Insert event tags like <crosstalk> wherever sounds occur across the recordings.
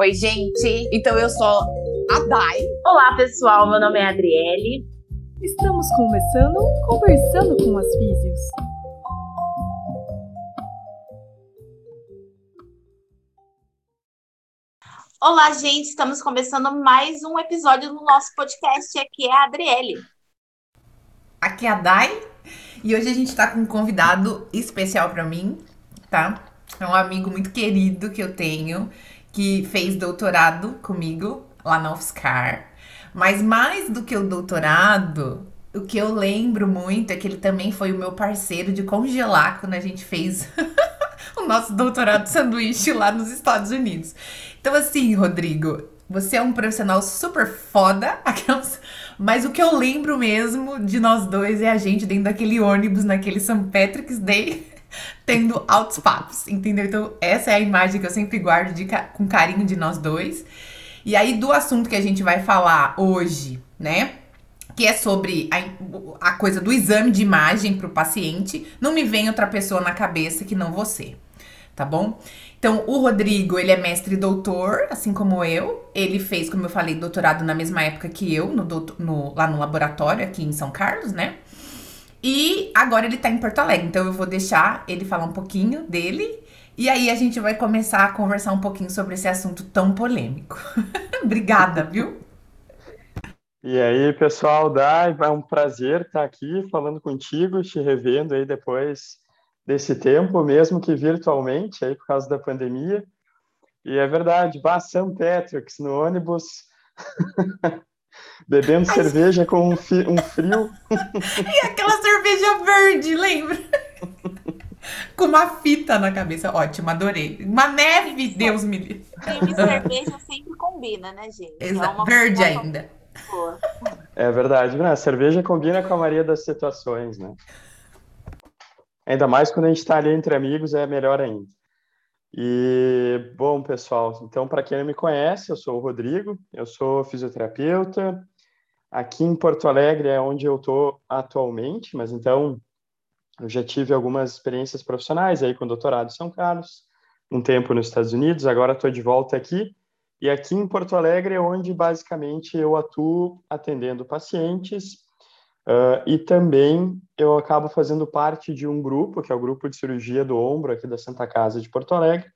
Oi, gente. Então eu sou a Dai. Olá, pessoal. Meu nome é Adriele. Estamos começando Conversando com as Físios. Olá, gente. Estamos começando mais um episódio do nosso podcast. Aqui é a Adriele. Aqui é a Dai. E hoje a gente tá com um convidado especial para mim, tá? É um amigo muito querido que eu tenho, que fez doutorado comigo lá na UFSCar. Mas mais do que o doutorado, o que eu lembro muito é que ele também foi o meu parceiro de congelar quando a gente fez <laughs> o nosso doutorado de sanduíche lá nos Estados Unidos. Então, assim, Rodrigo, você é um profissional super foda, <laughs> mas o que eu lembro mesmo de nós dois é a gente dentro daquele ônibus, naquele St. Patrick's Day, <laughs> tendo altos papos, entendeu? Então, essa é a imagem que eu sempre guardo de, com carinho de nós dois. E aí, do assunto que a gente vai falar hoje, né? Que é sobre a, a coisa do exame de imagem para o paciente, não me vem outra pessoa na cabeça que não você, tá bom? Então, o Rodrigo, ele é mestre e doutor, assim como eu. Ele fez, como eu falei, doutorado na mesma época que eu, no, no, lá no laboratório, aqui em São Carlos, né? E agora ele tá em Porto Alegre, então eu vou deixar ele falar um pouquinho dele. E aí a gente vai começar a conversar um pouquinho sobre esse assunto tão polêmico. <laughs> Obrigada, viu? E aí, pessoal, Dai, é um prazer estar aqui falando contigo, te revendo aí depois desse tempo, mesmo que virtualmente, aí por causa da pandemia. E é verdade, vá São Patrick's no ônibus <laughs> Bebendo cerveja com um, fi, um frio. <laughs> e aquela cerveja verde, lembra? com uma fita na cabeça. Ótimo, adorei. Uma neve, Deus me livre. E cerveja sempre combina, né, gente? Exato. É verde ainda. Boa. É verdade, né? A cerveja combina com a maioria das situações, né? Ainda mais quando a gente está ali entre amigos, é melhor ainda. E, bom, pessoal, então, para quem não me conhece, eu sou o Rodrigo, eu sou fisioterapeuta. Aqui em Porto Alegre é onde eu estou atualmente, mas então eu já tive algumas experiências profissionais aí com doutorado em São Carlos, um tempo nos Estados Unidos, agora estou de volta aqui. E aqui em Porto Alegre é onde basicamente eu atuo atendendo pacientes uh, e também eu acabo fazendo parte de um grupo, que é o grupo de cirurgia do ombro aqui da Santa Casa de Porto Alegre,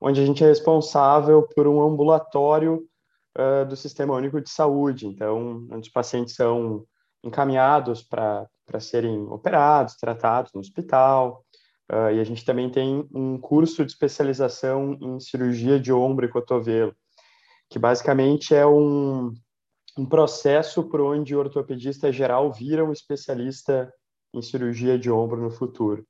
onde a gente é responsável por um ambulatório uh, do Sistema Único de Saúde. Então, onde os pacientes são encaminhados para serem operados, tratados no hospital. Uh, e a gente também tem um curso de especialização em cirurgia de ombro e cotovelo, que basicamente é um, um processo por onde o ortopedista geral vira um especialista em cirurgia de ombro no futuro.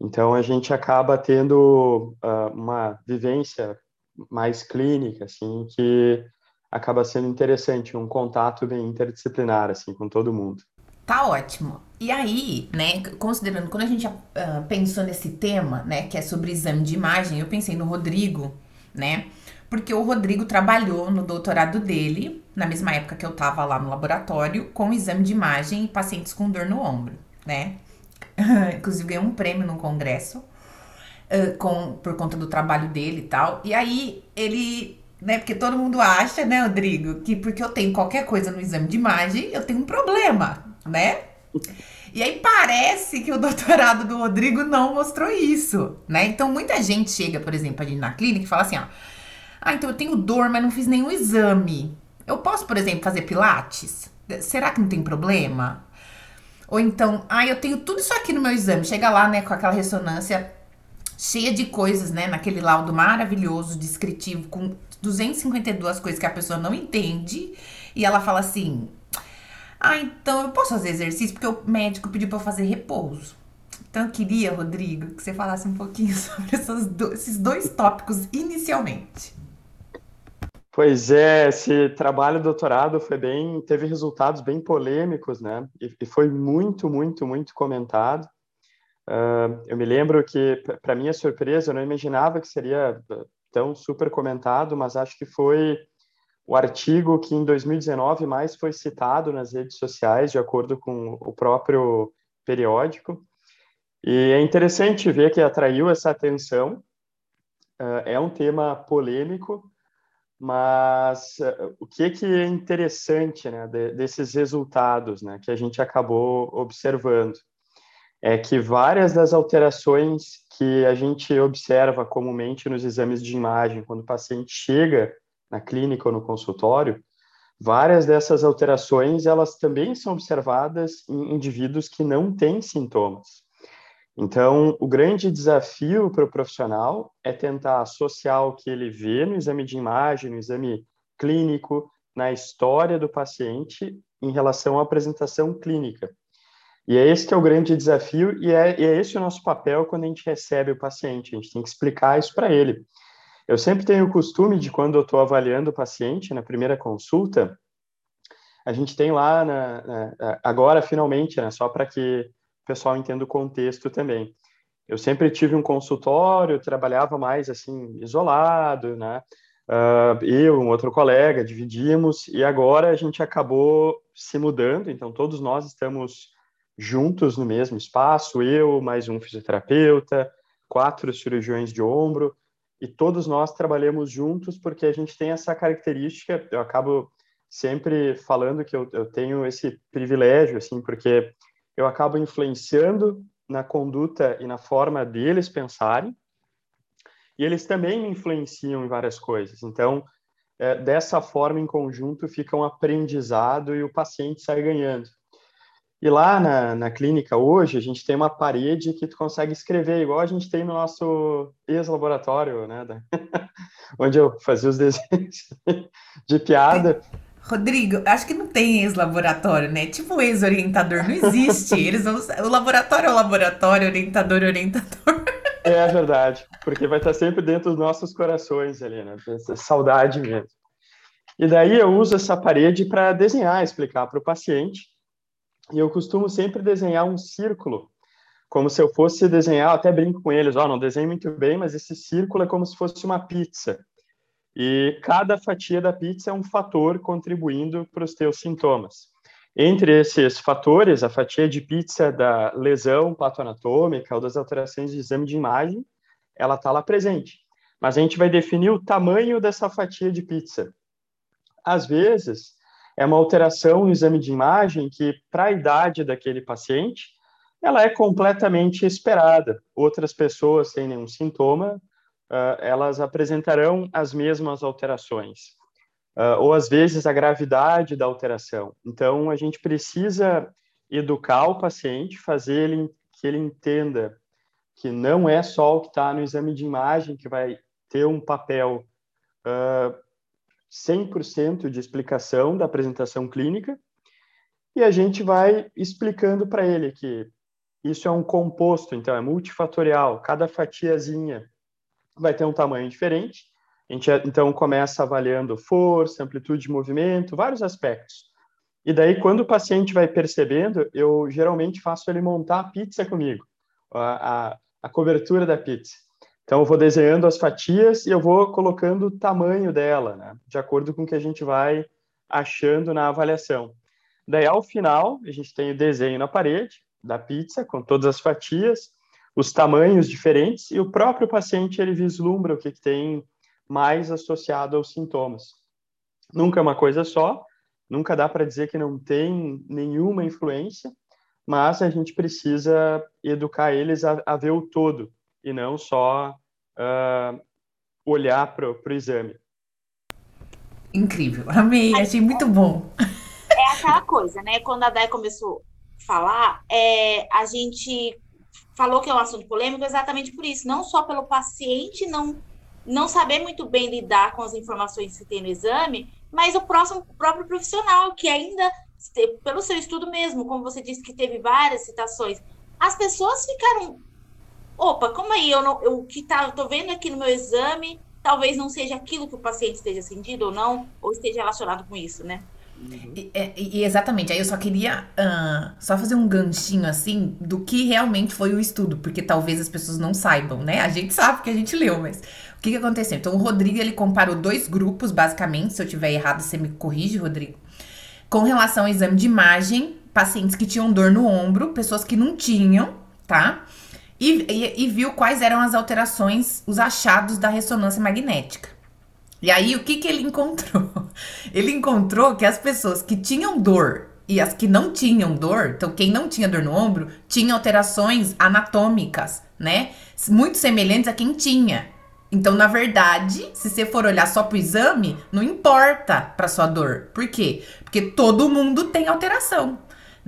Então, a gente acaba tendo uh, uma vivência mais clínica, assim, que acaba sendo interessante, um contato bem interdisciplinar, assim, com todo mundo. Tá ótimo. E aí, né, considerando, quando a gente uh, pensou nesse tema, né, que é sobre exame de imagem, eu pensei no Rodrigo, né, porque o Rodrigo trabalhou no doutorado dele, na mesma época que eu tava lá no laboratório, com exame de imagem em pacientes com dor no ombro, né. <laughs> Inclusive ganhou um prêmio no congresso uh, com, por conta do trabalho dele e tal. E aí ele né? Porque todo mundo acha, né, Rodrigo, que porque eu tenho qualquer coisa no exame de imagem, eu tenho um problema, né? E aí parece que o doutorado do Rodrigo não mostrou isso, né? Então muita gente chega, por exemplo, ali na clínica e fala assim, ó, ah, então eu tenho dor, mas não fiz nenhum exame. Eu posso, por exemplo, fazer pilates? Será que não tem problema? Ou então, ah, eu tenho tudo isso aqui no meu exame. Chega lá, né, com aquela ressonância cheia de coisas, né, naquele laudo maravilhoso, descritivo, com 252 coisas que a pessoa não entende e ela fala assim: Ah, então eu posso fazer exercício porque o médico pediu para eu fazer repouso. Então eu queria, Rodrigo, que você falasse um pouquinho <laughs> sobre do, esses dois tópicos inicialmente. Pois é, esse trabalho doutorado foi bem, teve resultados bem polêmicos, né? E, e foi muito, muito, muito comentado. Uh, eu me lembro que, para minha surpresa, eu não imaginava que seria tão super comentado, mas acho que foi o artigo que em 2019 mais foi citado nas redes sociais, de acordo com o próprio periódico. E é interessante ver que atraiu essa atenção. Uh, é um tema polêmico, mas uh, o que, que é interessante né, de, desses resultados né, que a gente acabou observando? É que várias das alterações que a gente observa comumente nos exames de imagem, quando o paciente chega na clínica ou no consultório, várias dessas alterações elas também são observadas em indivíduos que não têm sintomas. Então, o grande desafio para o profissional é tentar associar o que ele vê no exame de imagem, no exame clínico, na história do paciente em relação à apresentação clínica. E é esse que é o grande desafio e é, e é esse o nosso papel quando a gente recebe o paciente. A gente tem que explicar isso para ele. Eu sempre tenho o costume de, quando eu estou avaliando o paciente na primeira consulta, a gente tem lá, na, na, agora finalmente, né, só para que pessoal entenda o contexto também. Eu sempre tive um consultório, trabalhava mais assim, isolado, né? Uh, eu, um outro colega, dividimos, e agora a gente acabou se mudando, então todos nós estamos juntos no mesmo espaço, eu, mais um fisioterapeuta, quatro cirurgiões de ombro, e todos nós trabalhamos juntos porque a gente tem essa característica, eu acabo sempre falando que eu, eu tenho esse privilégio, assim, porque eu acabo influenciando na conduta e na forma deles pensarem, e eles também me influenciam em várias coisas. Então, é, dessa forma, em conjunto, fica um aprendizado e o paciente sai ganhando. E lá na, na clínica hoje, a gente tem uma parede que tu consegue escrever, igual a gente tem no nosso ex-laboratório, né? <laughs> onde eu fazia os desenhos de piada. Rodrigo, acho que não tem ex-laboratório, né? Tipo ex-orientador, não existe. <laughs> Eles. O laboratório é o laboratório, orientador é orientador. É verdade, porque vai estar sempre dentro dos nossos corações ali, né? Saudade mesmo. E daí eu uso essa parede para desenhar, explicar para o paciente. E eu costumo sempre desenhar um círculo, como se eu fosse desenhar, até brinco com eles, ó, oh, não desenho muito bem, mas esse círculo é como se fosse uma pizza. E cada fatia da pizza é um fator contribuindo para os teus sintomas. Entre esses fatores, a fatia de pizza da lesão patoanatômica ou das alterações de exame de imagem, ela está lá presente. Mas a gente vai definir o tamanho dessa fatia de pizza. Às vezes, é uma alteração no exame de imagem que, para a idade daquele paciente, ela é completamente esperada. Outras pessoas sem nenhum sintoma uh, elas apresentarão as mesmas alterações, uh, ou às vezes a gravidade da alteração. Então, a gente precisa educar o paciente, fazer ele, que ele entenda que não é só o que está no exame de imagem que vai ter um papel uh, 100% de explicação da apresentação clínica, e a gente vai explicando para ele que isso é um composto, então é multifatorial, cada fatiazinha vai ter um tamanho diferente. A gente então começa avaliando força, amplitude de movimento, vários aspectos. E daí, quando o paciente vai percebendo, eu geralmente faço ele montar a pizza comigo, a, a, a cobertura da pizza. Então, eu vou desenhando as fatias e eu vou colocando o tamanho dela, né, de acordo com o que a gente vai achando na avaliação. Daí, ao final, a gente tem o desenho na parede da pizza, com todas as fatias, os tamanhos diferentes e o próprio paciente ele vislumbra o que, que tem mais associado aos sintomas. Nunca é uma coisa só, nunca dá para dizer que não tem nenhuma influência, mas a gente precisa educar eles a, a ver o todo e não só uh, olhar para o exame. Incrível, amei, achei muito bom. É aquela coisa, né? Quando a Dai começou a falar, é, a gente falou que é um assunto polêmico exatamente por isso, não só pelo paciente não não saber muito bem lidar com as informações que tem no exame, mas o próximo o próprio profissional que ainda pelo seu estudo mesmo, como você disse que teve várias citações, as pessoas ficaram opa, como aí eu não eu que tá tô vendo aqui no meu exame, talvez não seja aquilo que o paciente esteja sentindo ou não, ou esteja relacionado com isso, né? Uhum. E, é, e, exatamente, aí eu só queria uh, só fazer um ganchinho assim do que realmente foi o estudo, porque talvez as pessoas não saibam, né? A gente sabe que a gente leu, mas o que, que aconteceu? Então, o Rodrigo ele comparou dois grupos, basicamente. Se eu tiver errado, você me corrige, Rodrigo. Com relação ao exame de imagem, pacientes que tinham dor no ombro, pessoas que não tinham, tá? E, e, e viu quais eram as alterações, os achados da ressonância magnética. E aí, o que, que ele encontrou? <laughs> Ele encontrou que as pessoas que tinham dor e as que não tinham dor, então quem não tinha dor no ombro, tinha alterações anatômicas, né? Muito semelhantes a quem tinha. Então, na verdade, se você for olhar só pro exame, não importa pra sua dor. Por quê? Porque todo mundo tem alteração,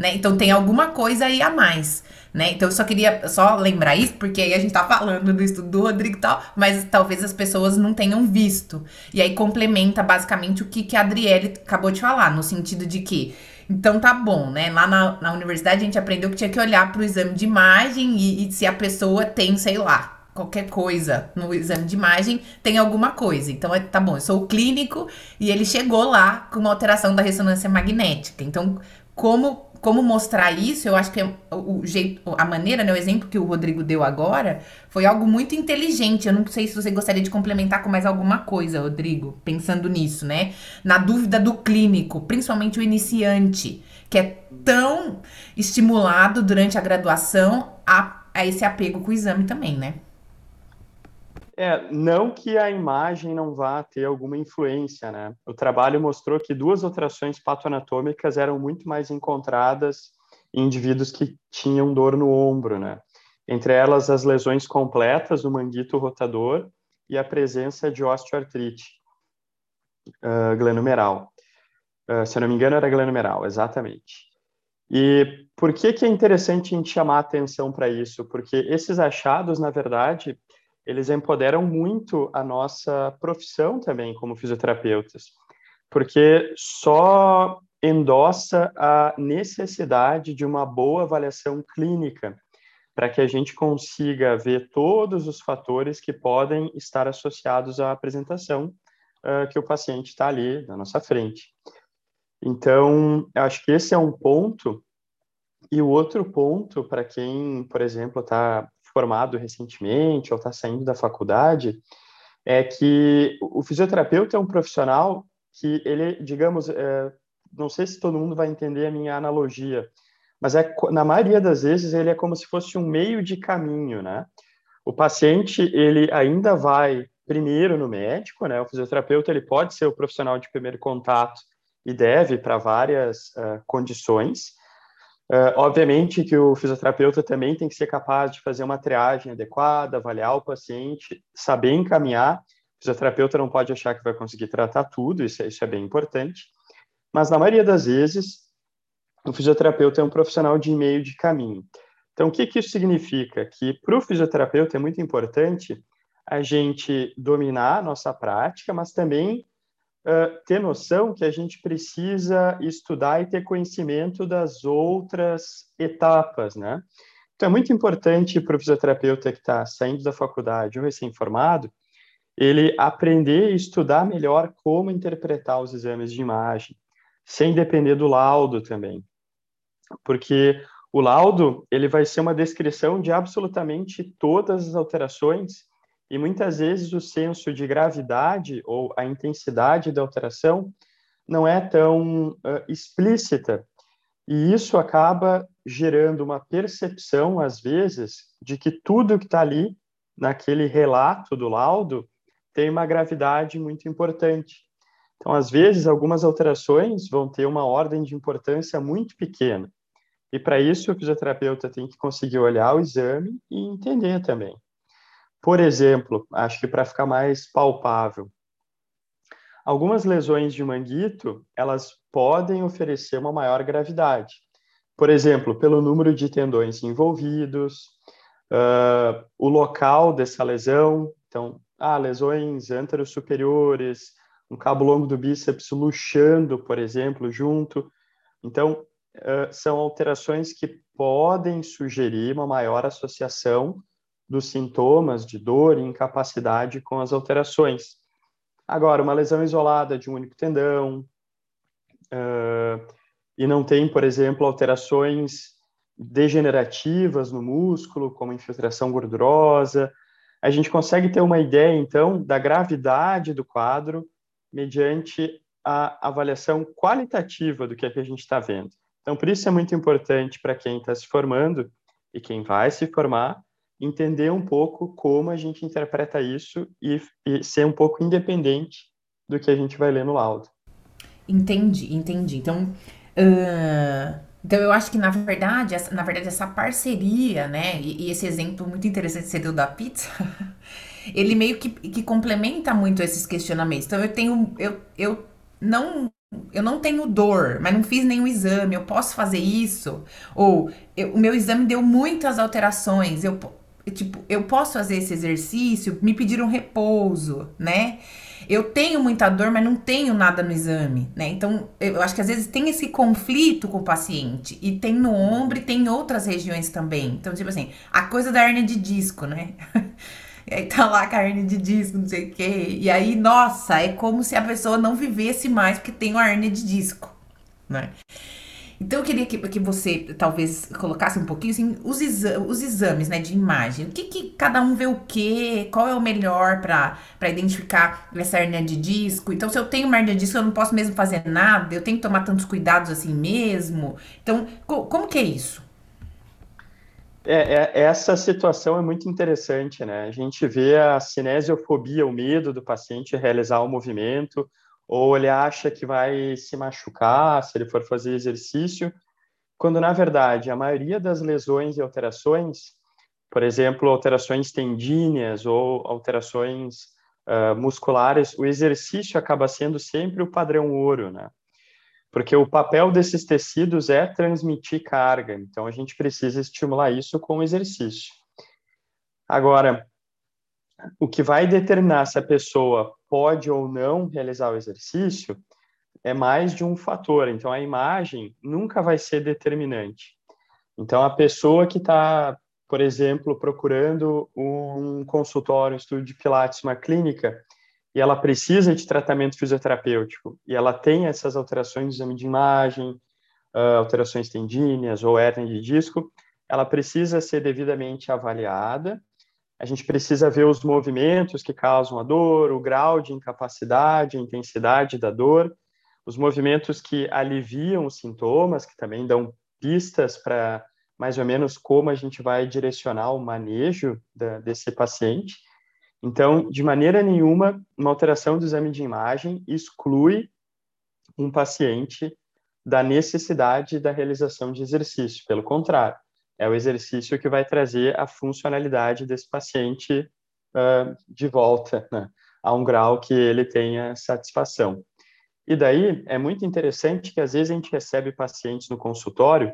né? Então tem alguma coisa aí a mais, né? Então eu só queria só lembrar isso, porque aí a gente tá falando do estudo do Rodrigo e tal, mas talvez as pessoas não tenham visto. E aí complementa basicamente o que, que a Adriele acabou de falar, no sentido de que então tá bom, né? Lá na, na universidade a gente aprendeu que tinha que olhar pro exame de imagem e, e se a pessoa tem, sei lá, qualquer coisa no exame de imagem tem alguma coisa. Então, é, tá bom, eu sou o clínico e ele chegou lá com uma alteração da ressonância magnética. Então, como como mostrar isso, eu acho que é o jeito, a maneira, né, o exemplo que o Rodrigo deu agora, foi algo muito inteligente. Eu não sei se você gostaria de complementar com mais alguma coisa, Rodrigo, pensando nisso, né? Na dúvida do clínico, principalmente o iniciante, que é tão estimulado durante a graduação a, a esse apego com o exame também, né? É, não que a imagem não vá ter alguma influência, né? O trabalho mostrou que duas alterações patoanatômicas eram muito mais encontradas em indivíduos que tinham dor no ombro, né? Entre elas, as lesões completas do manguito rotador e a presença de osteoartrite uh, glenumeral. Uh, se eu não me engano, era glenumeral, exatamente. E por que, que é interessante a gente chamar atenção para isso? Porque esses achados, na verdade, eles empoderam muito a nossa profissão também como fisioterapeutas, porque só endossa a necessidade de uma boa avaliação clínica para que a gente consiga ver todos os fatores que podem estar associados à apresentação uh, que o paciente está ali na nossa frente. Então, acho que esse é um ponto. E o outro ponto, para quem, por exemplo, está formado recentemente ou está saindo da faculdade, é que o fisioterapeuta é um profissional que ele, digamos, é, não sei se todo mundo vai entender a minha analogia, mas é na maioria das vezes ele é como se fosse um meio de caminho, né? O paciente ele ainda vai primeiro no médico, né? O fisioterapeuta ele pode ser o profissional de primeiro contato e deve para várias uh, condições, Uh, obviamente que o fisioterapeuta também tem que ser capaz de fazer uma triagem adequada, avaliar o paciente, saber encaminhar. O fisioterapeuta não pode achar que vai conseguir tratar tudo, isso é, isso é bem importante. Mas na maioria das vezes, o fisioterapeuta é um profissional de meio de caminho. Então, o que, que isso significa? Que para o fisioterapeuta é muito importante a gente dominar a nossa prática, mas também uh, ter noção que a gente precisa estudar e ter conhecimento das outras etapas, né? Então, é muito importante para o fisioterapeuta que está saindo da faculdade ou recém-formado, ele aprender e estudar melhor como interpretar os exames de imagem, sem depender do laudo também. Porque o laudo, ele vai ser uma descrição de absolutamente todas as alterações e muitas vezes o senso de gravidade ou a intensidade da alteração não é tão uh, explícita. E isso acaba gerando uma percepção, às vezes, de que tudo que está ali, naquele relato do laudo, tem uma gravidade muito importante. Então, às vezes, algumas alterações vão ter uma ordem de importância muito pequena. E para isso, o fisioterapeuta tem que conseguir olhar o exame e entender também. Por exemplo, acho que para ficar mais palpável, algumas lesões de manguito, elas podem oferecer uma maior gravidade. Por exemplo, pelo número de tendões envolvidos, uh, o local dessa lesão, então, ah, lesões anterosuperiores, um cabo longo do bíceps luxando, por exemplo, junto. Então, uh, são alterações que podem sugerir uma maior associação dos sintomas de dor e incapacidade com as alterações. Agora, uma lesão isolada de um único tendão, uh, e não tem, por exemplo, alterações degenerativas no músculo, como infiltração gordurosa, a gente consegue ter uma ideia, então, da gravidade do quadro mediante a avaliação qualitativa do que, é que a gente está vendo. Então, por isso é muito importante para quem está se formando e quem vai se formar, entender um pouco como a gente interpreta isso e, e ser um pouco independente do que a gente vai ler no laudo. Entendi, entendi. Então, uh, então eu acho que na verdade, essa, na verdade essa parceria, né, e, e esse exemplo muito interessante que você deu da pizza, <laughs> ele meio que, que complementa muito esses questionamentos. Então eu tenho, eu, eu não eu não tenho dor, mas não fiz nenhum exame, eu posso fazer isso? Ou eu, o meu exame deu muitas alterações, eu, tipo, eu posso fazer esse exercício? Me pediram repouso, né? Eu tenho muita dor, mas não tenho nada no exame, né? Então, eu acho que às vezes tem esse conflito com o paciente. E tem no ombro e tem em outras regiões também. Então, tipo assim, a coisa da hernia de disco, né? <laughs> E aí tá lá a carne de disco, não sei o quê. E aí, nossa, é como se a pessoa não vivesse mais porque tem uma hernia de disco, né? Então eu queria que, que você talvez colocasse um pouquinho assim, os, exa os exames né, de imagem. O que, que cada um vê o quê? Qual é o melhor para identificar essa hernia de disco? Então, se eu tenho uma hernia de disco, eu não posso mesmo fazer nada, eu tenho que tomar tantos cuidados assim mesmo. Então, co como que é isso? É, é, essa situação é muito interessante, né? A gente vê a cinesiofobia, o medo do paciente realizar o movimento, ou ele acha que vai se machucar se ele for fazer exercício, quando na verdade a maioria das lesões e alterações, por exemplo, alterações tendíneas ou alterações uh, musculares, o exercício acaba sendo sempre o padrão ouro, né? Porque o papel desses tecidos é transmitir carga, então a gente precisa estimular isso com exercício. Agora, o que vai determinar se a pessoa pode ou não realizar o exercício é mais de um fator. Então, a imagem nunca vai ser determinante. Então, a pessoa que está, por exemplo, procurando um consultório, um estudo de Pilates, uma clínica, e ela precisa de tratamento fisioterapêutico, e ela tem essas alterações de exame de imagem, uh, alterações tendíneas ou hernia de disco, ela precisa ser devidamente avaliada a gente precisa ver os movimentos que causam a dor, o grau de incapacidade, a intensidade da dor, os movimentos que aliviam os sintomas, que também dão pistas para mais ou menos como a gente vai direcionar o manejo da, desse paciente. Então, de maneira nenhuma, uma alteração do exame de imagem exclui um paciente da necessidade da realização de exercício. Pelo contrário, é o exercício que vai trazer a funcionalidade desse paciente uh, de volta né, a um grau que ele tenha satisfação. E daí é muito interessante que às vezes a gente recebe pacientes no consultório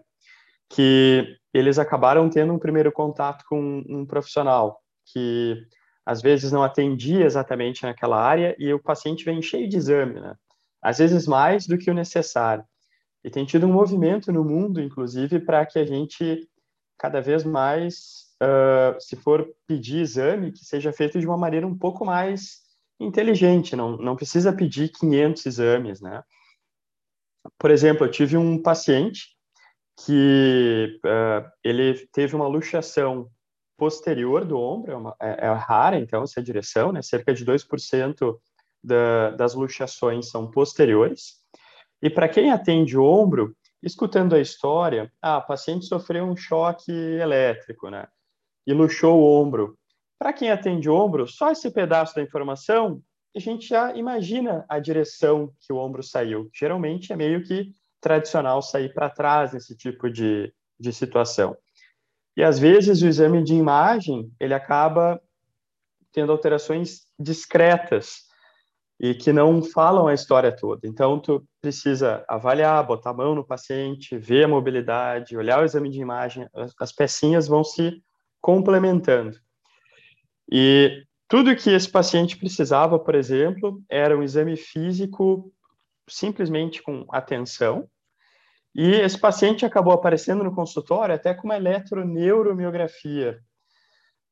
que eles acabaram tendo um primeiro contato com um profissional que às vezes não atendia exatamente naquela área e o paciente vem cheio de exame, né? Às vezes mais do que o necessário. E tem tido um movimento no mundo, inclusive, para que a gente cada vez mais, uh, se for pedir exame, que seja feito de uma maneira um pouco mais inteligente, não, não precisa pedir 500 exames, né? Por exemplo, eu tive um paciente que uh, ele teve uma luxação posterior do ombro, é, uma, é, é, rara, então, essa direção, né? Cerca de 2% da, das luxações são posteriores. E para quem atende ombro, escutando a história, ah, o paciente sofreu um choque elétrico, né? E luxou o ombro. Para quem atende ombro, só esse pedaço da informação, a gente já imagina a direção que o ombro saiu. Geralmente é meio que tradicional sair para trás nesse tipo de, de situação. E às vezes o exame de imagem, ele acaba tendo alterações discretas, e que não falam a história toda. Então, tu precisa avaliar, botar a mão no paciente, ver a mobilidade, olhar o exame de imagem, as pecinhas vão se complementando. E tudo que esse paciente precisava, por exemplo, era um exame físico simplesmente com atenção, e esse paciente acabou aparecendo no consultório até com uma eletroneuromiografia,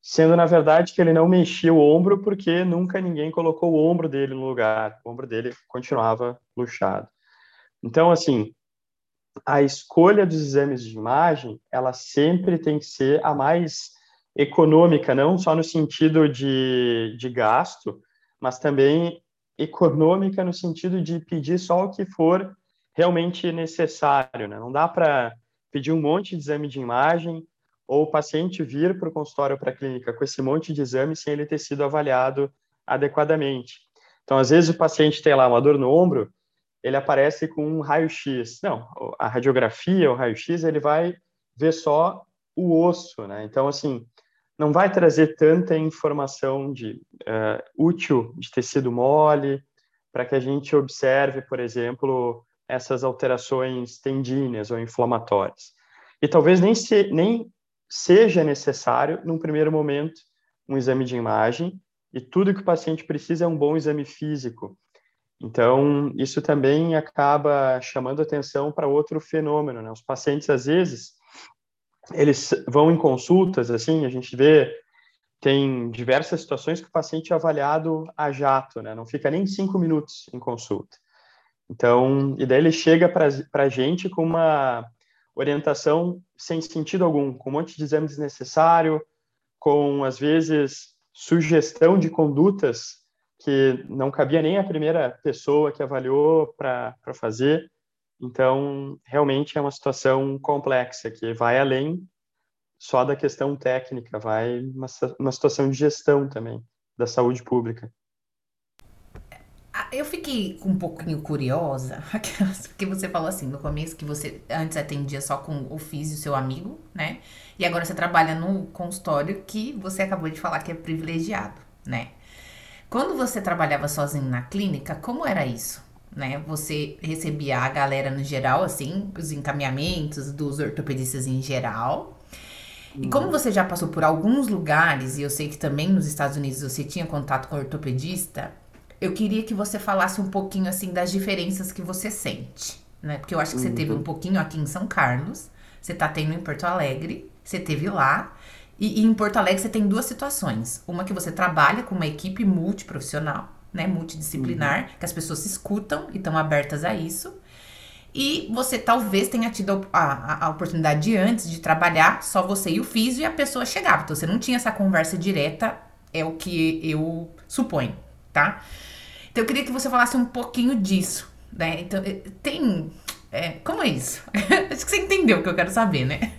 sendo na verdade que ele não mexia o ombro porque nunca ninguém colocou o ombro dele no lugar, o ombro dele continuava luxado. Então, assim, a escolha dos exames de imagem, ela sempre tem que ser a mais econômica, não só no sentido de, de gasto, mas também econômica no sentido de pedir só o que for realmente necessário, né? Não dá para pedir um monte de exame de imagem ou o paciente vir para o consultório para a clínica com esse monte de exames sem ele ter sido avaliado adequadamente. Então, às vezes o paciente tem lá uma dor no ombro, ele aparece com um raio-x. Não, a radiografia, o raio-x, ele vai ver só o osso, né? Então, assim, não vai trazer tanta informação de uh, útil de tecido mole para que a gente observe, por exemplo, essas alterações tendíneas ou inflamatórias. E talvez nem, se, nem seja necessário, num primeiro momento, um exame de imagem, e tudo que o paciente precisa é um bom exame físico. Então, isso também acaba chamando atenção para outro fenômeno. Né? Os pacientes, às vezes, eles vão em consultas, assim, a gente vê, tem diversas situações que o paciente é avaliado a jato, né? não fica nem cinco minutos em consulta. Então, e daí ele chega para a gente com uma orientação sem sentido algum, com um monte de exame desnecessário, com, às vezes, sugestão de condutas que não cabia nem a primeira pessoa que avaliou para fazer. Então, realmente é uma situação complexa, que vai além só da questão técnica, vai uma, uma situação de gestão também da saúde pública. Eu fiquei um pouquinho curiosa, <laughs> porque você falou assim no começo que você antes atendia só com o físio, seu amigo, né? E agora você trabalha no consultório que você acabou de falar que é privilegiado, né? Quando você trabalhava sozinho na clínica, como era isso? Né? Você recebia a galera no geral, assim, os encaminhamentos dos ortopedistas em geral. E como uhum. você já passou por alguns lugares, e eu sei que também nos Estados Unidos você tinha contato com ortopedista, eu queria que você falasse um pouquinho assim das diferenças que você sente, né? Porque eu acho que você teve um uhum. pouquinho aqui em São Carlos, você tá tendo em Porto Alegre, você teve lá, e, e em Porto Alegre você tem duas situações. Uma que você trabalha com uma equipe multiprofissional, né, multidisciplinar, uhum. que as pessoas se escutam e estão abertas a isso. E você talvez tenha tido a, a, a, oportunidade antes de trabalhar só você e o físico e a pessoa chegava. Então você não tinha essa conversa direta, é o que eu suponho, tá? Então eu queria que você falasse um pouquinho disso, né? Então, eh, tem. É, como é isso? <laughs> Acho que você entendeu o que eu quero saber, né?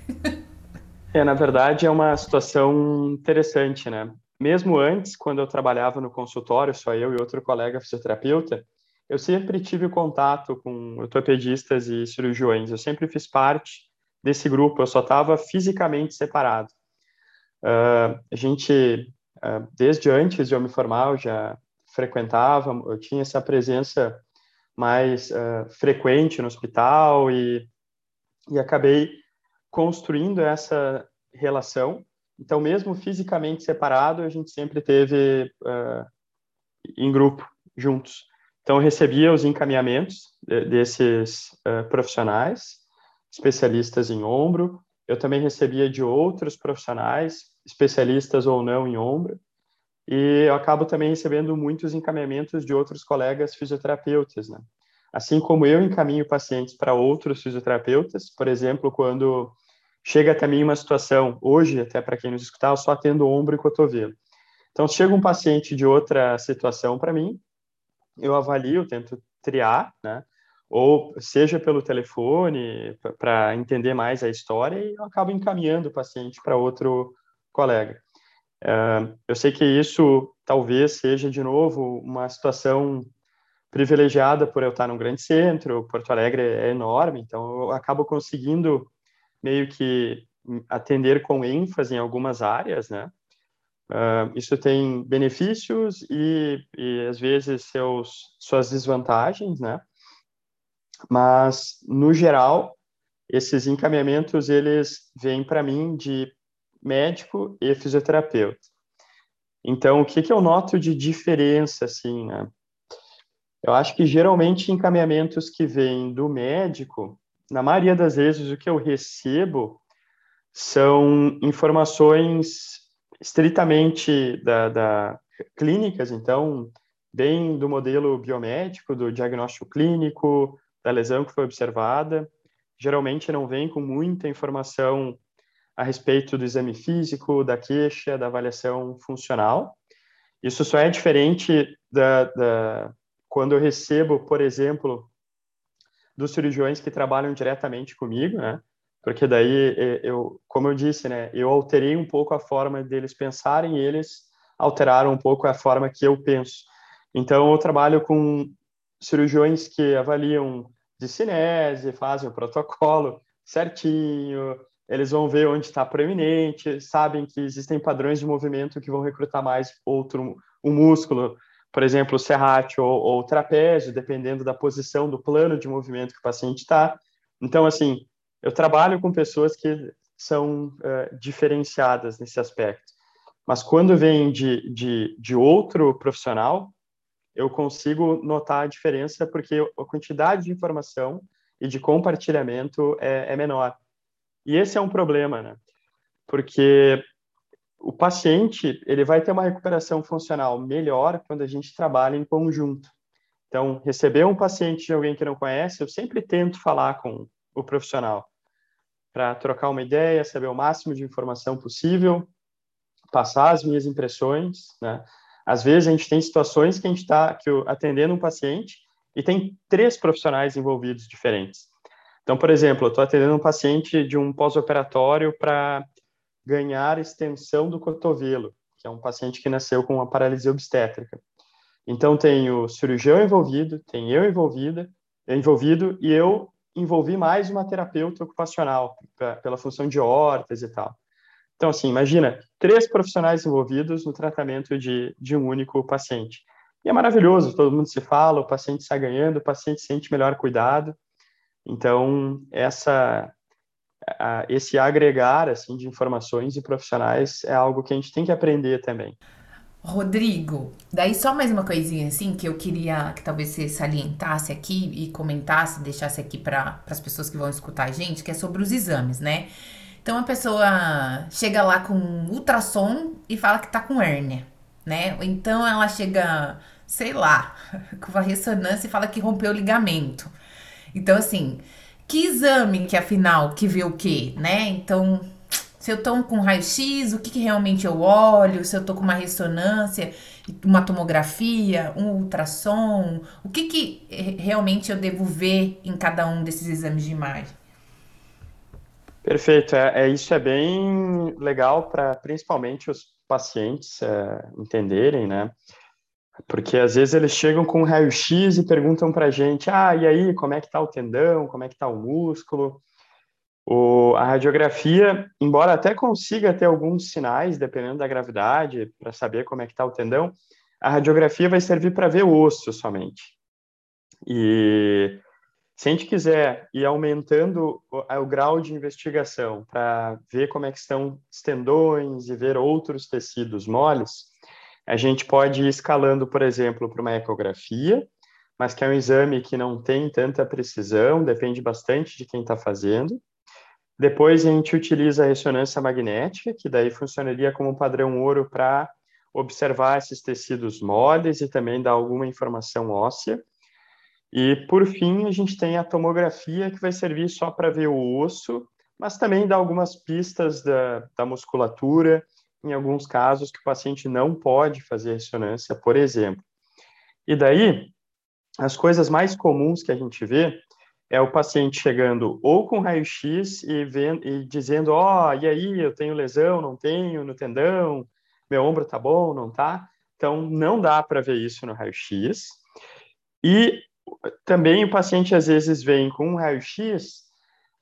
é, na verdade, é uma situação interessante, né? Mesmo antes, quando eu trabalhava no consultório, só eu e outro colega fisioterapeuta, eu sempre tive contato com ortopedistas e cirurgiões. Eu sempre fiz parte desse grupo, eu só estava fisicamente separado. Uh, a gente, uh, desde antes de eu me formar, eu já frequentava, eu tinha essa presença mais uh, frequente no hospital e, e acabei construindo essa relação. Então, mesmo fisicamente separado, a gente sempre teve uh, em grupo, juntos. Então, eu recebia os encaminhamentos de, desses uh, profissionais, especialistas em ombro. Eu também recebia de outros profissionais, especialistas ou não em ombro. E eu acabo também recebendo muitos encaminhamentos de outros colegas fisioterapeutas, né? Assim como eu encaminho pacientes para outros fisioterapeutas, por exemplo, quando chega até mim uma situação, hoje, até para quem nos escutar, eu só atendo ombro e cotovelo. Então, chega um paciente de outra situação para mim, eu avalio, tento triar, né? Ou seja pelo telefone, para entender mais a história, e eu acabo encaminhando o paciente para outro colega. Uh, eu sei que isso talvez seja, de novo, uma situação privilegiada por eu estar num grande centro, Porto Alegre é enorme, então eu acabo conseguindo meio que atender com ênfase em algumas áreas, né? Uh, isso tem benefícios e, e às vezes seus suas desvantagens, né? Mas no geral esses encaminhamentos eles vêm para mim de médico e fisioterapeuta. Então, o que, que eu noto de diferença, assim, né? Eu acho que geralmente encaminhamentos que vêm do médico, na maioria das vezes o que eu recebo são informações estritamente da, da clínicas, então, bem do modelo biomédico, do diagnóstico clínico, da lesão que foi observada. Geralmente não vem com muita informação a respeito do exame físico, da queixa, da avaliação funcional. Isso só é diferente da, da, quando eu recebo, por exemplo, dos cirurgiões que trabalham diretamente comigo, né? Porque daí eu, como eu disse, né, eu alterei um pouco a forma deles pensarem e eles alteraram um pouco a forma que eu penso. Então, eu trabalho com cirurgiões que avaliam de cinese, fazem o protocolo certinho, eles vão ver onde está proeminente, sabem que existem padrões de movimento que vão recrutar mais outro um músculo, por exemplo, o serrátil ou, ou o trapézio, dependendo da posição do plano de movimento que o paciente está. Então, assim, eu trabalho com pessoas que são uh, diferenciadas nesse aspecto. Mas quando vem de, de, de outro profissional, eu consigo notar a diferença porque a quantidade de informação e de compartilhamento é, é menor. E esse é um problema, né? Porque o paciente ele vai ter uma recuperação funcional melhor quando a gente trabalha em conjunto. Então, receber um paciente de alguém que não conhece, eu sempre tento falar com o profissional para trocar uma ideia, saber o máximo de informação possível, passar as minhas impressões, né? Às vezes a gente tem situações que a gente está atendendo um paciente e tem três profissionais envolvidos diferentes. Então, por exemplo, eu estou atendendo um paciente de um pós-operatório para ganhar extensão do cotovelo, que é um paciente que nasceu com uma paralisia obstétrica. Então, tem o cirurgião envolvido, tem eu envolvida, envolvido e eu envolvi mais uma terapeuta ocupacional pra, pela função de hortas e tal. Então, assim, imagina, três profissionais envolvidos no tratamento de, de um único paciente. E é maravilhoso, todo mundo se fala, o paciente está ganhando, o paciente sente melhor cuidado. Então, essa, esse agregar assim, de informações e profissionais é algo que a gente tem que aprender também. Rodrigo, daí só mais uma coisinha assim que eu queria que talvez você salientasse aqui e comentasse, deixasse aqui para as pessoas que vão escutar a gente, que é sobre os exames, né? Então a pessoa chega lá com ultrassom e fala que tá com hérnia, né? Ou então ela chega, sei lá, <laughs> com uma ressonância e fala que rompeu o ligamento. Então, assim, que exame que afinal que vê o quê, né? Então, se eu tô com raio-x, o que, que realmente eu olho? Se eu tô com uma ressonância, uma tomografia, um ultrassom, o que, que realmente eu devo ver em cada um desses exames de imagem? Perfeito, é, é isso é bem legal para principalmente os pacientes é, entenderem, né? Porque às vezes eles chegam com um raio-x e perguntam para a gente, ah, e aí, como é que está o tendão, como é que está o músculo? O, a radiografia, embora até consiga ter alguns sinais, dependendo da gravidade, para saber como é que está o tendão, a radiografia vai servir para ver o osso somente. E se a gente quiser ir aumentando o, o grau de investigação para ver como é que estão os tendões e ver outros tecidos moles, a gente pode ir escalando, por exemplo, para uma ecografia, mas que é um exame que não tem tanta precisão, depende bastante de quem está fazendo. Depois a gente utiliza a ressonância magnética, que daí funcionaria como padrão ouro para observar esses tecidos moles e também dar alguma informação óssea. E, por fim, a gente tem a tomografia, que vai servir só para ver o osso, mas também dá algumas pistas da, da musculatura, em alguns casos que o paciente não pode fazer ressonância, por exemplo. E daí, as coisas mais comuns que a gente vê é o paciente chegando ou com raio-x e, e dizendo, ó, oh, e aí, eu tenho lesão, não tenho no tendão, meu ombro tá bom, não tá? Então, não dá para ver isso no raio-x. E também o paciente às vezes vem com um raio-x,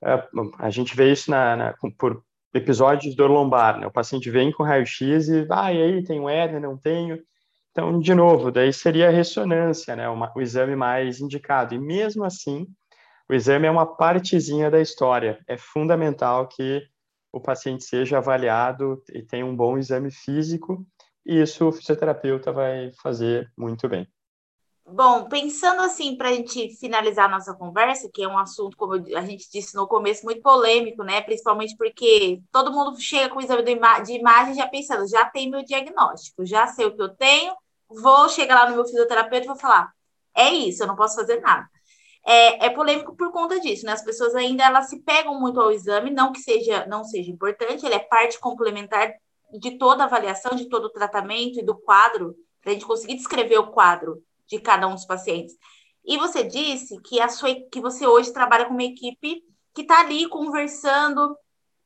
é, a gente vê isso na, na, por episódios do lombar, né? O paciente vem com raio-x e, ah, e aí, tenho hérnia, não tenho? Então, de novo, daí seria a ressonância, né? Uma, o exame mais indicado. E mesmo assim, o exame é uma partezinha da história. É fundamental que o paciente seja avaliado e tenha um bom exame físico, e isso o fisioterapeuta vai fazer muito bem. Bom, pensando assim, para a gente finalizar a nossa conversa, que é um assunto, como a gente disse no começo, muito polêmico, né? Principalmente porque todo mundo chega com o exame de imagem já pensando, já tem meu diagnóstico, já sei o que eu tenho, vou chegar lá no meu fisioterapeuta e vou falar, é isso, eu não posso fazer nada. É, é polêmico por conta disso, né? As pessoas ainda elas se pegam muito ao exame, não que seja, não seja importante, ele é parte complementar de toda a avaliação, de todo o tratamento e do quadro, para a gente conseguir descrever o quadro de cada um dos pacientes. E você disse que a sua que você hoje trabalha com uma equipe que está ali conversando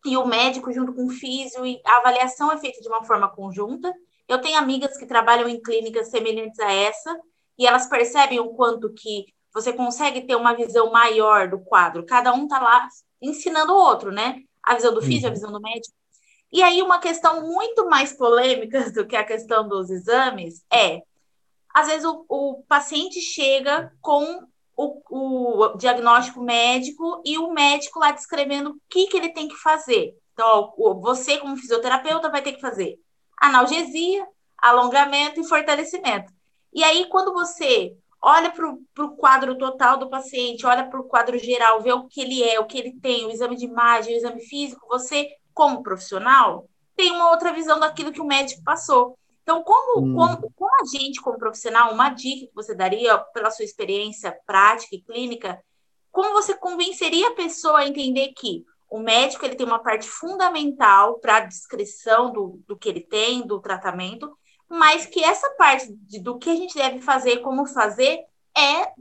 e o médico junto com o físio e a avaliação é feita de uma forma conjunta. Eu tenho amigas que trabalham em clínicas semelhantes a essa e elas percebem o quanto que você consegue ter uma visão maior do quadro. Cada um tá lá ensinando o outro, né? A visão do físico, a uhum. visão do médico. E aí, uma questão muito mais polêmica <laughs> do que a questão dos exames é: às vezes o, o paciente chega com o, o, diagnóstico médico e o médico lá descrevendo o que, que ele tem que fazer. Então, você, como fisioterapeuta, vai ter que fazer analgesia, alongamento e fortalecimento. E aí, quando você olha para o quadro total do paciente, olha para o quadro geral, vê o que ele é, o que ele tem, o exame de imagem, o exame físico, você, como profissional, tem uma outra visão daquilo que o médico passou. Então, como, hum. como, como a gente, como profissional, uma dica que você daria pela sua experiência prática e clínica, como você convenceria a pessoa a entender que o médico ele tem uma parte fundamental para a descrição do, do que ele tem, do tratamento, mas que essa parte de, do que a gente deve fazer, como fazer, é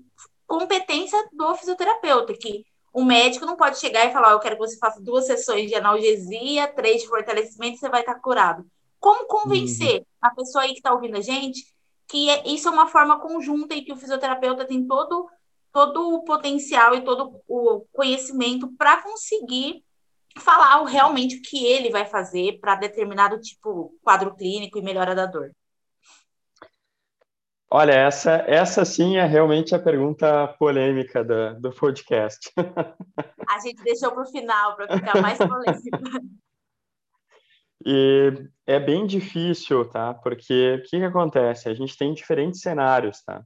competência do fisioterapeuta, que o médico não pode chegar e falar, eu quero que você faça duas sessões de analgesia, três de fortalecimento, e você vai estar curado. Como convencer uhum. a pessoa aí que está ouvindo a gente que é, isso é uma forma conjunta e que o fisioterapeuta tem todo, todo o potencial e todo o conhecimento para conseguir falar realmente o que ele vai fazer para determinado tipo quadro clínico e melhora da dor. Olha, essa, essa sim é realmente a pergunta polêmica do, do podcast. A gente deixou para o final para ficar mais <laughs> polêmico. E é bem difícil, tá? Porque o que, que acontece? A gente tem diferentes cenários, tá?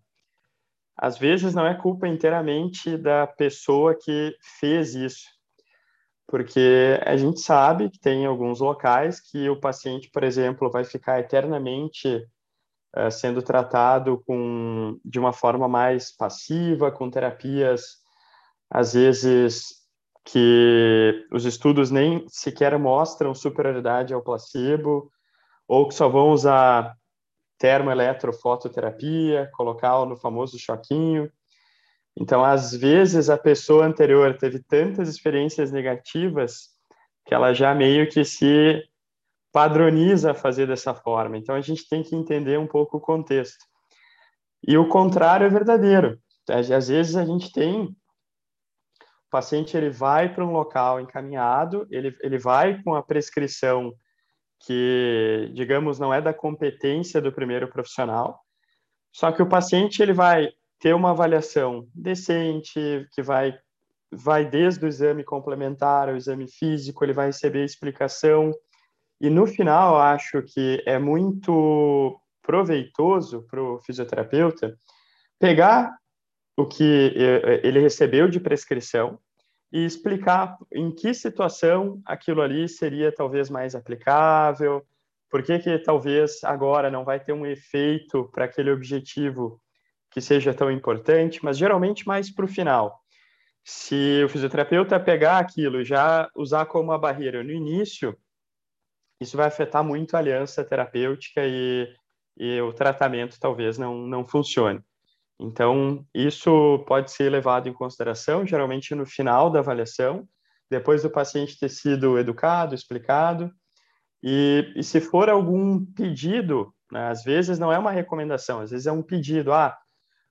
Às vezes não é culpa inteiramente da pessoa que fez isso, porque a gente sabe que tem alguns locais que o paciente, por exemplo, vai ficar eternamente uh, sendo tratado com de uma forma mais passiva, com terapias às vezes que os estudos nem sequer mostram superioridade ao placebo, ou que só vão usar termoeletrofototerapia, colocar no famoso choquinho. Então, às vezes, a pessoa anterior teve tantas experiências negativas que ela já meio que se padroniza a fazer dessa forma. Então, a gente tem que entender um pouco o contexto. E o contrário é verdadeiro. Às vezes, a gente tem paciente ele vai para um local encaminhado, ele, ele vai com a prescrição que, digamos, não é da competência do primeiro profissional, só que o paciente ele vai ter uma avaliação decente, que vai vai desde o exame complementar ao exame físico, ele vai receber explicação e no final acho que é muito proveitoso para o fisioterapeuta pegar o que eh, ele recebeu de prescrição e explicar em que situação aquilo ali seria talvez mais aplicável, por que, que talvez agora não vai ter um efeito para aquele objetivo que seja tão importante, mas geralmente mais para o final. Se o fisioterapeuta pegar aquilo e já usar como uma barreira no início, isso vai afetar muito a aliança terapêutica e, e o tratamento talvez não, não funcione. Então, isso pode ser levado em consideração, geralmente no final da avaliação, depois do paciente ter sido educado, explicado. E, e se for algum pedido, né, às vezes não é uma recomendação, às vezes é um pedido. Ah,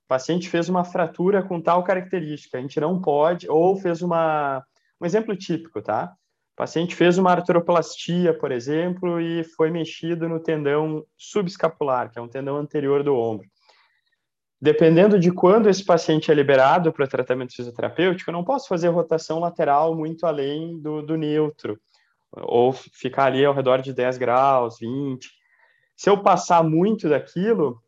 o paciente fez uma fratura com tal característica, a gente não pode, ou fez uma. Um exemplo típico, tá? O paciente fez uma artroplastia, por exemplo, e foi mexido no tendão subescapular, que é um tendão anterior do ombro dependendo de quando esse paciente é liberado para tratamento fisioterapêutico, eu não posso fazer rotação lateral muito além do, do neutro, ou ficar ali ao redor de 10 graus, 20. Se eu passar muito daquilo,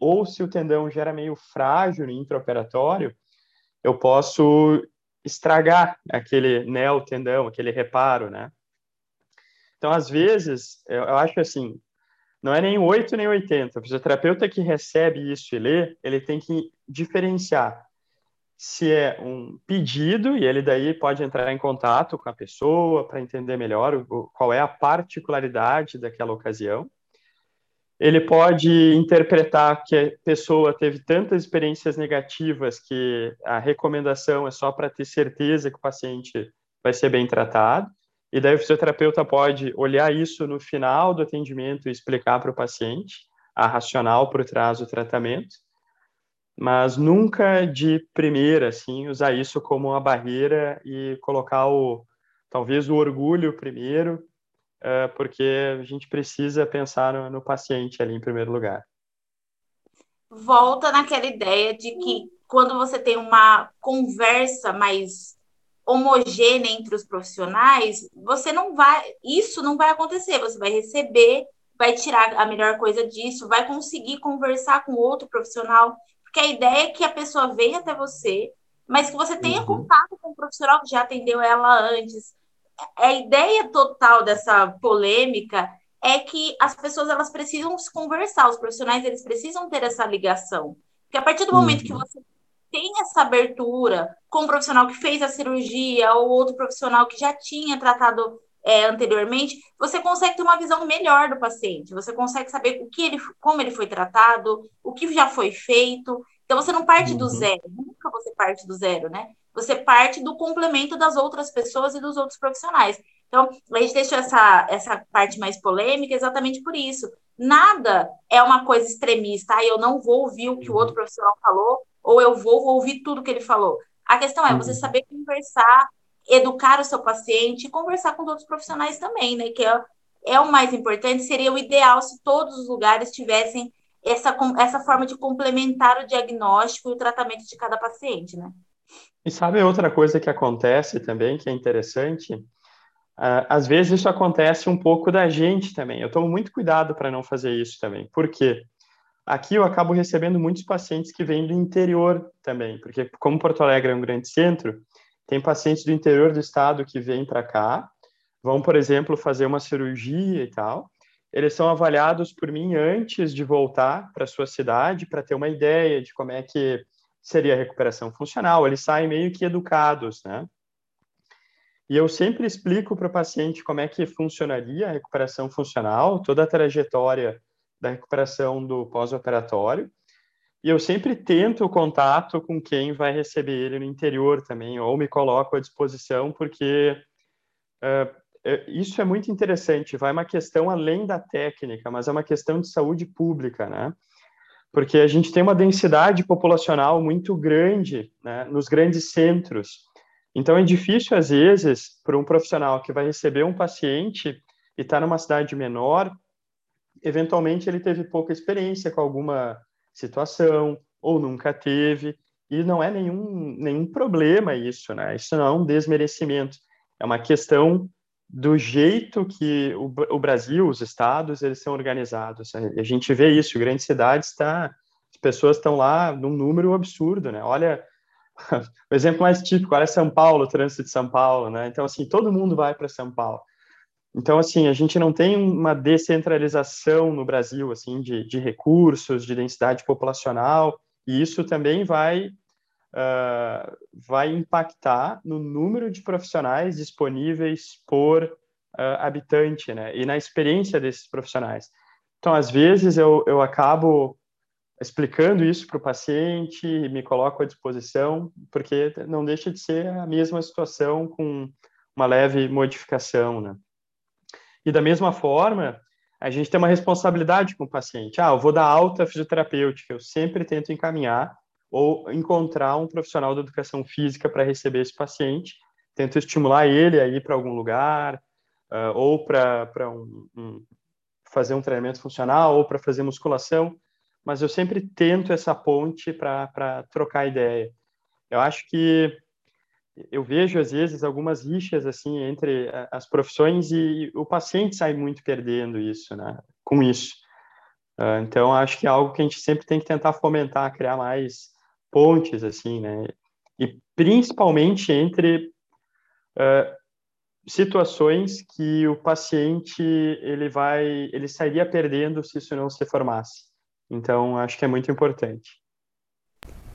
ou se o tendão já era meio frágil no intraoperatório, eu posso estragar aquele neotendão, aquele reparo, né? Então, às vezes, eu acho assim, não é nem 8 nem 80. O fisioterapeuta que recebe isso e lê, ele tem que diferenciar se é um pedido, e ele daí pode entrar em contato com a pessoa para entender melhor o, qual é a particularidade daquela ocasião. Ele pode interpretar que a pessoa teve tantas experiências negativas que a recomendação é só para ter certeza que o paciente vai ser bem tratado. E daí o fisioterapeuta pode olhar isso no final do atendimento e explicar para o paciente a racional por trás do tratamento. mas nunca de primeira, assim, usar isso como uma barreira e colocar o talvez o orgulho primeiro, uh, porque a gente precisa pensar no, no paciente ali em primeiro lugar. Volta naquela ideia de que quando você tem uma conversa mais homogênea entre os profissionais, você não vai, isso não vai acontecer, você vai receber, vai tirar a melhor coisa disso, vai conseguir conversar com outro profissional porque a ideia é que a pessoa venha até você, mas que você tenha uhum. contato com o profissional que já atendeu ela antes. A ideia total dessa polêmica é que as pessoas elas precisam se conversar, os profissionais eles precisam ter essa ligação. Porque a partir do momento que uhum. você tem essa abertura com um profissional que fez a cirurgia ou outro profissional que já tinha tratado é, anteriormente, você consegue ter uma visão melhor do paciente, você consegue saber o que ele, como ele foi tratado, o que já foi feito. Então você não parte uhum. do zero, nunca você parte do zero, né? Você parte do complemento das outras pessoas e dos outros profissionais. Então, a gente deixou essa, essa parte mais polêmica exatamente por isso. Nada é uma coisa extremista, ah, eu não vou ouvir o que o outro uhum. profissional falou, ou eu vou ouvir tudo que ele falou. A questão é você uhum. saber conversar educar o seu paciente e conversar com outros profissionais também, né? Que é, é o mais importante, seria o ideal se todos os lugares tivessem essa, essa forma de complementar o diagnóstico e o tratamento de cada paciente, né? E sabe outra coisa que acontece também, que é interessante? Uh, às vezes isso acontece um pouco da gente também. Eu tomo muito cuidado para não fazer isso também. Por quê? Aqui eu acabo recebendo muitos pacientes que vêm do interior também, porque como Porto Alegre é um grande centro, tem pacientes do interior do estado que vêm para cá, vão, por exemplo, fazer uma cirurgia e tal. Eles são avaliados por mim antes de voltar para sua cidade para ter uma ideia de como é que seria a recuperação funcional. Eles saem meio que educados, né? E eu sempre explico para o paciente como é que funcionaria a recuperação funcional, toda a trajetória da recuperação do pós-operatório. E eu sempre tento o contato com quem vai receber ele no interior também, ou me coloco à disposição, porque uh, isso é muito interessante. Vai uma questão além da técnica, mas é uma questão de saúde pública, né? Porque a gente tem uma densidade populacional muito grande né, nos grandes centros. Então é difícil, às vezes, para um profissional que vai receber um paciente e está numa cidade menor, eventualmente ele teve pouca experiência com alguma situação ou nunca teve, e não é nenhum, nenhum problema isso, né? Isso não é um desmerecimento, é uma questão do jeito que o, o Brasil, os estados, eles são organizados. A gente vê isso, grandes cidades, tá, as pessoas estão lá num número absurdo, né? Olha, <laughs> o exemplo mais típico, olha São Paulo, o trânsito de São Paulo, né? Então, assim, todo mundo vai para São Paulo. Então, assim, a gente não tem uma descentralização no Brasil, assim, de, de recursos, de densidade populacional, e isso também vai, uh, vai impactar no número de profissionais disponíveis por uh, habitante, né, e na experiência desses profissionais. Então, às vezes, eu, eu acabo explicando isso para o paciente, me coloco à disposição, porque não deixa de ser a mesma situação com uma leve modificação, né. E da mesma forma, a gente tem uma responsabilidade com o paciente. Ah, eu vou dar alta fisioterapêutica, eu sempre tento encaminhar ou encontrar um profissional da educação física para receber esse paciente, tento estimular ele a ir para algum lugar, uh, ou para um, um, fazer um treinamento funcional, ou para fazer musculação, mas eu sempre tento essa ponte para trocar ideia. Eu acho que eu vejo às vezes algumas rixas assim entre as profissões e o paciente sai muito perdendo isso, né? Com isso. Uh, então acho que é algo que a gente sempre tem que tentar fomentar, criar mais pontes assim, né? E principalmente entre uh, situações que o paciente ele vai, ele sairia perdendo se isso não se formasse. Então acho que é muito importante.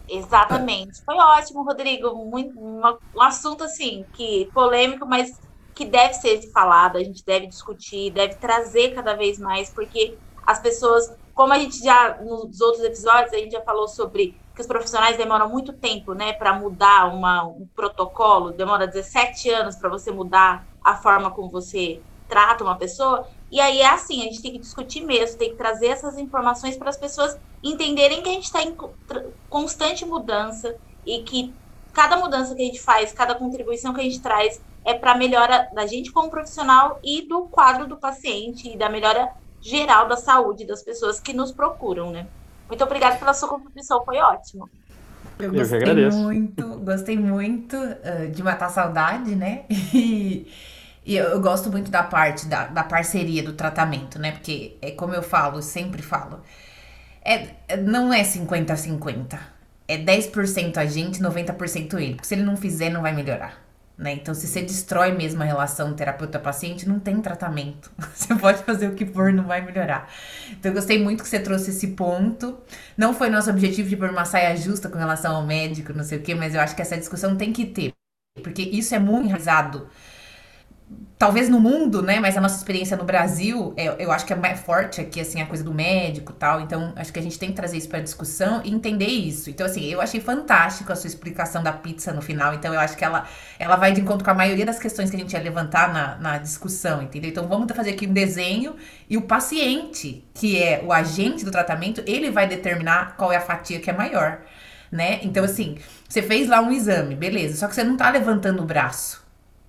Exatamente. Foi ótimo, Rodrigo. Muito, uma, um assunto assim, que polêmico, mas que deve ser falado, a gente deve discutir, deve trazer cada vez mais, porque as pessoas, como a gente já, nos outros episódios, a gente já falou sobre que os profissionais demoram muito tempo, né, para mudar uma, um protocolo, demora 17 anos para você mudar a forma como você trata uma pessoa, E aí é assim, a gente tem que discutir mesmo, tem que trazer essas informações para as pessoas entenderem que a gente está em constante mudança e que cada mudança que a gente faz, cada contribuição que a gente traz é para melhora da gente como profissional e do quadro do paciente e da melhora geral da saúde das pessoas que nos procuram, né? Muito obrigada pela sua contribuição, foi ótimo. Eu gostei Eu muito, gostei muito uh, de matar saudade, né? <laughs> E, e eu, eu, gosto muito da parte da, da parceria do tratamento, né? Porque é como eu falo, sempre falo, é, não é 50 a 50. É 10% a gente, 90% ele. Porque se ele não fizer, não vai melhorar. Né? Então, se você destrói mesmo a relação terapeuta-paciente, não tem tratamento. <laughs> Você pode fazer o que for, não vai melhorar. Então, eu gostei muito que você trouxe esse ponto. Não foi nosso objetivo de pôr uma saia justa com relação ao médico, não sei o quê, mas eu acho que essa discussão tem que ter. Porque isso é muito enraizado talvez no mundo, né? Mas a nossa experiência no Brasil, é, eu acho que é mais forte aqui, assim, a coisa do médico tal. Então, acho que a gente tem que trazer isso para discussão e entender isso. Então, assim, eu achei fantástico a sua explicação da pizza no final. Então, eu acho que ela, ela vai de encontro com a maioria das questões que a gente ia levantar na, na discussão, entendeu? Então, vamos fazer aqui um desenho e o paciente, que é o agente do tratamento, ele vai determinar qual é a fatia que é maior, né? Então, assim, você fez lá um exame, beleza. Só que você não tá levantando o braço.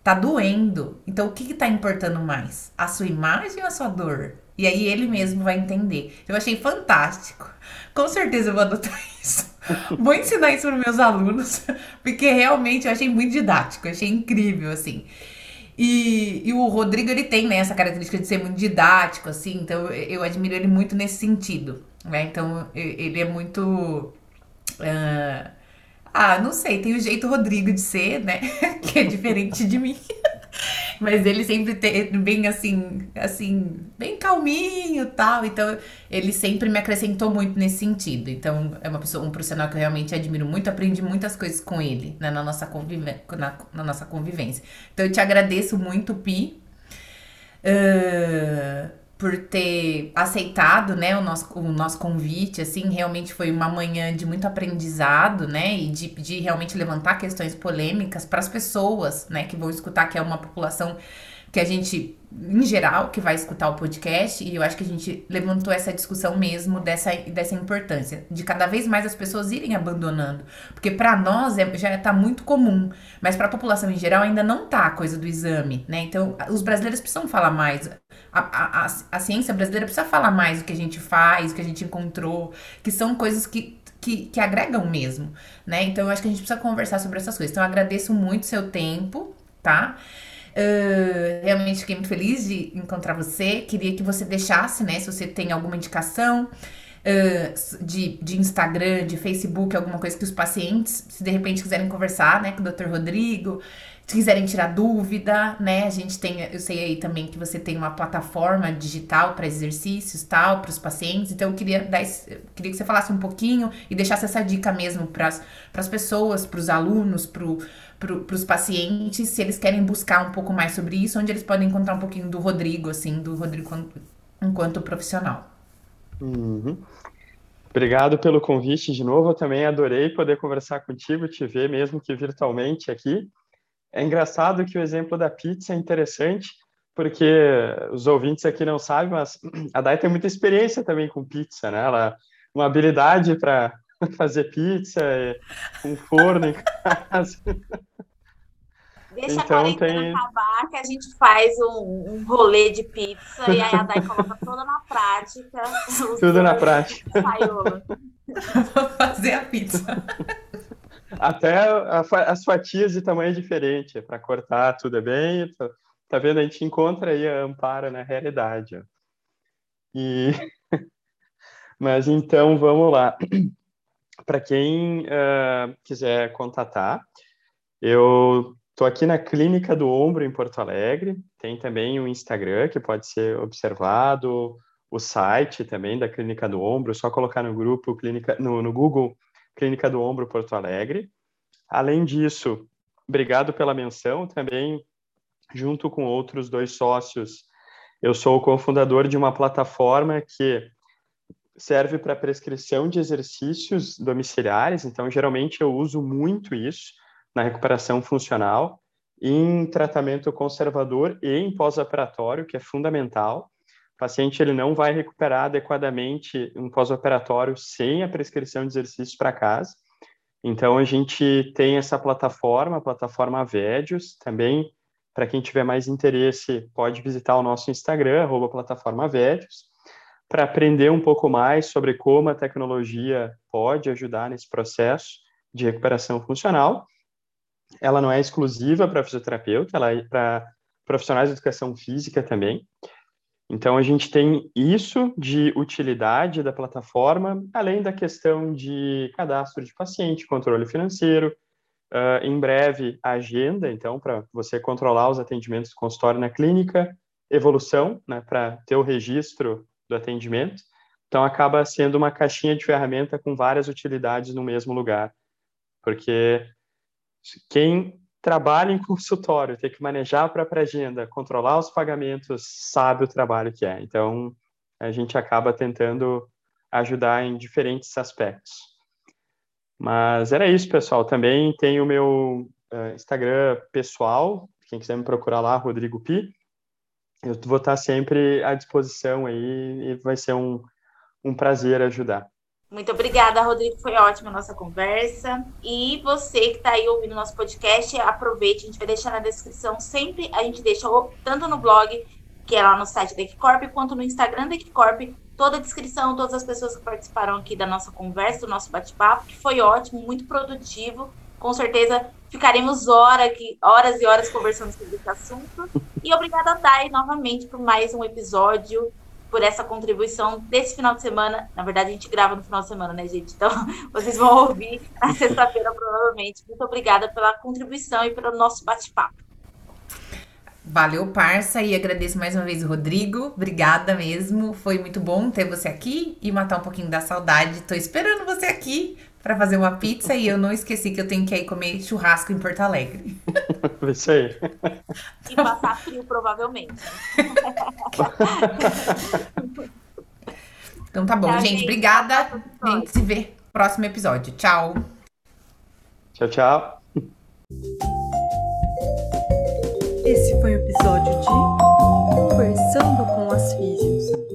Tá doendo. Então, o que que tá importando mais? A sua imagem ou a sua dor? E aí ele mesmo vai entender. Eu achei fantástico. Com certeza eu vou adotar <laughs> isso. Vou ensinar isso para meus alunos, <laughs> porque realmente eu achei muito didático, achei incrível, assim. E, e, o Rodrigo, ele tem né, essa característica de ser muito didático, assim, então eu, eu admiro ele muito nesse sentido, né? Então, ele é muito... Uh, ah, não sei, tem o jeito Rodrigo de ser, né? <laughs> que é diferente de mim. <laughs> Mas ele sempre tem bem assim, assim, bem calminho tal. Então, ele sempre me acrescentou muito nesse sentido. Então, é uma pessoa, um profissional que eu realmente admiro muito, aprendi muitas coisas com ele, né, na, nossa na, na nossa convivência. Então, eu te agradeço muito, Pi. Uh, por ter aceitado, né, o nosso, o nosso convite, assim, realmente foi uma manhã de muito aprendizado, né, e de, de realmente levantar questões polêmicas para as pessoas, né, que vão escutar, que é uma população que a gente, em geral, que vai escutar o podcast, e eu acho que a gente levantou essa discussão mesmo dessa, dessa importância, de cada vez mais as pessoas irem abandonando. Porque para nós é, já está muito comum, mas para a população em geral ainda não tá a coisa do exame, né? Então, os brasileiros precisam falar mais. A, a, a, ciência brasileira precisa falar mais do que a gente faz, o que a gente encontrou, que são coisas que que, que, agregam mesmo, né? Então eu acho que a gente precisa conversar sobre essas coisas. Então eu agradeço muito seu tempo, tá? Uh, realmente fiquei muito feliz de encontrar você. Queria que você deixasse, né, se você tem alguma indicação de, de Instagram, de Facebook, alguma coisa que os pacientes, se de repente quiserem conversar, né, com o Dr. Rodrigo, se quiserem tirar dúvida, né? A gente tem, eu sei aí também que você tem uma plataforma digital para exercícios, tal, para os pacientes. Então eu queria dar, queria que você falasse um pouquinho e deixasse essa dica mesmo para as pessoas, para os alunos, para os pacientes, se eles querem buscar um pouco mais sobre isso, onde eles podem encontrar um pouquinho do Rodrigo, assim, do Rodrigo enquanto profissional. Uhum. Obrigado pelo convite de novo. Eu também adorei poder conversar contigo, te ver mesmo que virtualmente aqui. É engraçado que o exemplo da pizza é interessante, porque os ouvintes aqui não sabem, mas a Dai tem muita experiência também com pizza, né? Ela uma habilidade para <laughs> fazer pizza, um forno em casa. <laughs> Deixa então, a quarentena tem... acabar, que a gente faz um, um rolê de pizza e aí a Dai <laughs> coloca toda na prática. Tudo na prática. <laughs> <laughs> Vou fazer a pizza. Até a, as fatias de tamanho diferente, para cortar tudo é bem. Tá, tá, vendo? A gente encontra aí a Ampara na realidade. Ó. E... Mas então, vamos lá. <clears throat> Para quem uh, quiser contatar, eu estou aqui na Clínica do Ombro, em Porto Alegre. Tem também o um Instagram que pode ser observado, o site também da Clínica do Ombro, só colocar no grupo, clínica, no, no Google, Clínica do Ombro Porto Alegre. Além disso, obrigado pela menção também, junto com outros dois sócios, eu sou o cofundador de uma plataforma que serve para prescrição de exercícios domiciliares, então geralmente eu uso muito isso na recuperação funcional, em tratamento conservador e em pós-operatório, que é fundamental. O paciente ele não vai recuperar adequadamente um pós-operatório sem a prescrição de exercícios para casa. Então, a gente tem essa plataforma, a plataforma Védios, também, para quem tiver mais interesse, pode visitar o nosso Instagram, arroba plataforma Védios, para aprender um pouco mais sobre como a tecnologia pode ajudar nesse processo de recuperação funcional. Ela não é exclusiva para fisioterapeuta, ela é para profissionais de educação física também. Então, a gente tem isso de utilidade da plataforma, além da questão de cadastro de paciente, controle financeiro, uh, em breve a agenda, então, para você controlar os atendimentos do consultório na clínica, evolução, né, para ter o registro do atendimento. Então, acaba sendo uma caixinha de ferramenta com várias utilidades no mesmo lugar, porque quem trabalha em consultório, ter que manejar a própria agenda, controlar os pagamentos, sabe o trabalho que é. Então, a gente acaba tentando ajudar em diferentes aspectos. Mas era isso, pessoal. Também tem o meu uh, Instagram pessoal, quem quiser me procurar lá, Rodrigo Pi. Eu vou estar sempre à disposição aí e vai ser um, um prazer ajudar. Muito obrigada, Rodrigo. Foi ótima a nossa conversa. E você que está aí ouvindo nosso podcast, aproveite. A gente vai deixar na descrição sempre. A gente deixa tanto no blog, que é lá no site da Equicorp, quanto no Instagram da Equicorp, toda a descrição, todas as pessoas que participaram aqui da nossa conversa, do nosso bate-papo, que foi ótimo, muito produtivo. Com certeza ficaremos hora aqui, horas e horas conversando sobre esse assunto. E obrigada, Dai, novamente, por mais um episódio por essa contribuição desse final de semana. Na verdade, a gente grava no final de semana, né, gente? Então, <laughs> vocês vão ouvir na sexta-feira, provavelmente. Muito obrigada pela contribuição e pelo nosso bate-papo. Valeu, parça, e agradeço mais uma vez o Rodrigo. Obrigada mesmo. Foi muito bom ter você aqui e matar um pouquinho da saudade. Tô esperando você aqui para fazer uma pizza e eu não esqueci que eu tenho que ir comer churrasco em Porto Alegre. <laughs> Isso aí. E passar frio, provavelmente. <laughs> então tá bom, gente. gente. Obrigada. A gente se vê no próximo episódio. Tchau. Tchau, tchau. Esse foi o episódio de Conversando com as Físios.